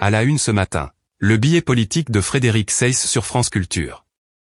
À la une ce matin, le billet politique de Frédéric Seyss sur France Culture.